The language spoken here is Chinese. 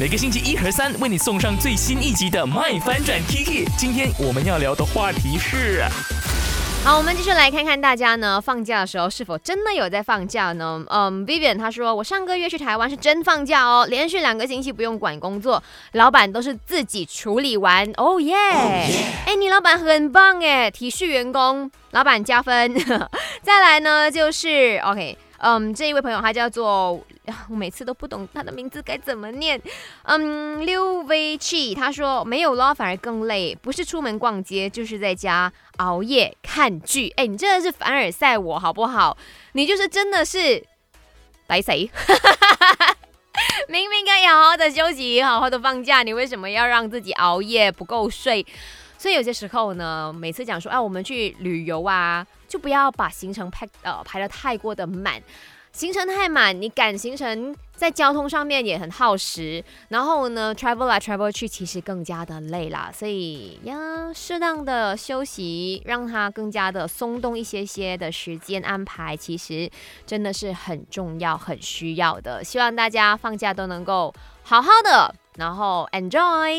每个星期一和三为你送上最新一集的《麦翻转 Kiki》。今天我们要聊的话题是。好，我们继续来看看大家呢，放假的时候是否真的有在放假呢？嗯，Vivian 他说，我上个月去台湾是真放假哦，连续两个星期不用管工作，老板都是自己处理完。哦耶！哎，你老板很棒哎，体恤员工，老板加分。再来呢，就是 OK。嗯，这一位朋友他叫做，我每次都不懂他的名字该怎么念。嗯，六 V 七，他说没有咯，反而更累，不是出门逛街，就是在家熬夜看剧。哎，你真的是凡尔赛我好不好？你就是真的是白谁？明明该好好的休息，好好的放假，你为什么要让自己熬夜不够睡？所以有些时候呢，每次讲说，哎，我们去旅游啊。就不要把行程排呃排的太过的满，行程太满，你赶行程在交通上面也很耗时，然后呢，travel 来 travel 去，其实更加的累啦。所以要适当的休息，让它更加的松动一些些的时间安排，其实真的是很重要、很需要的。希望大家放假都能够好好的，然后 enjoy。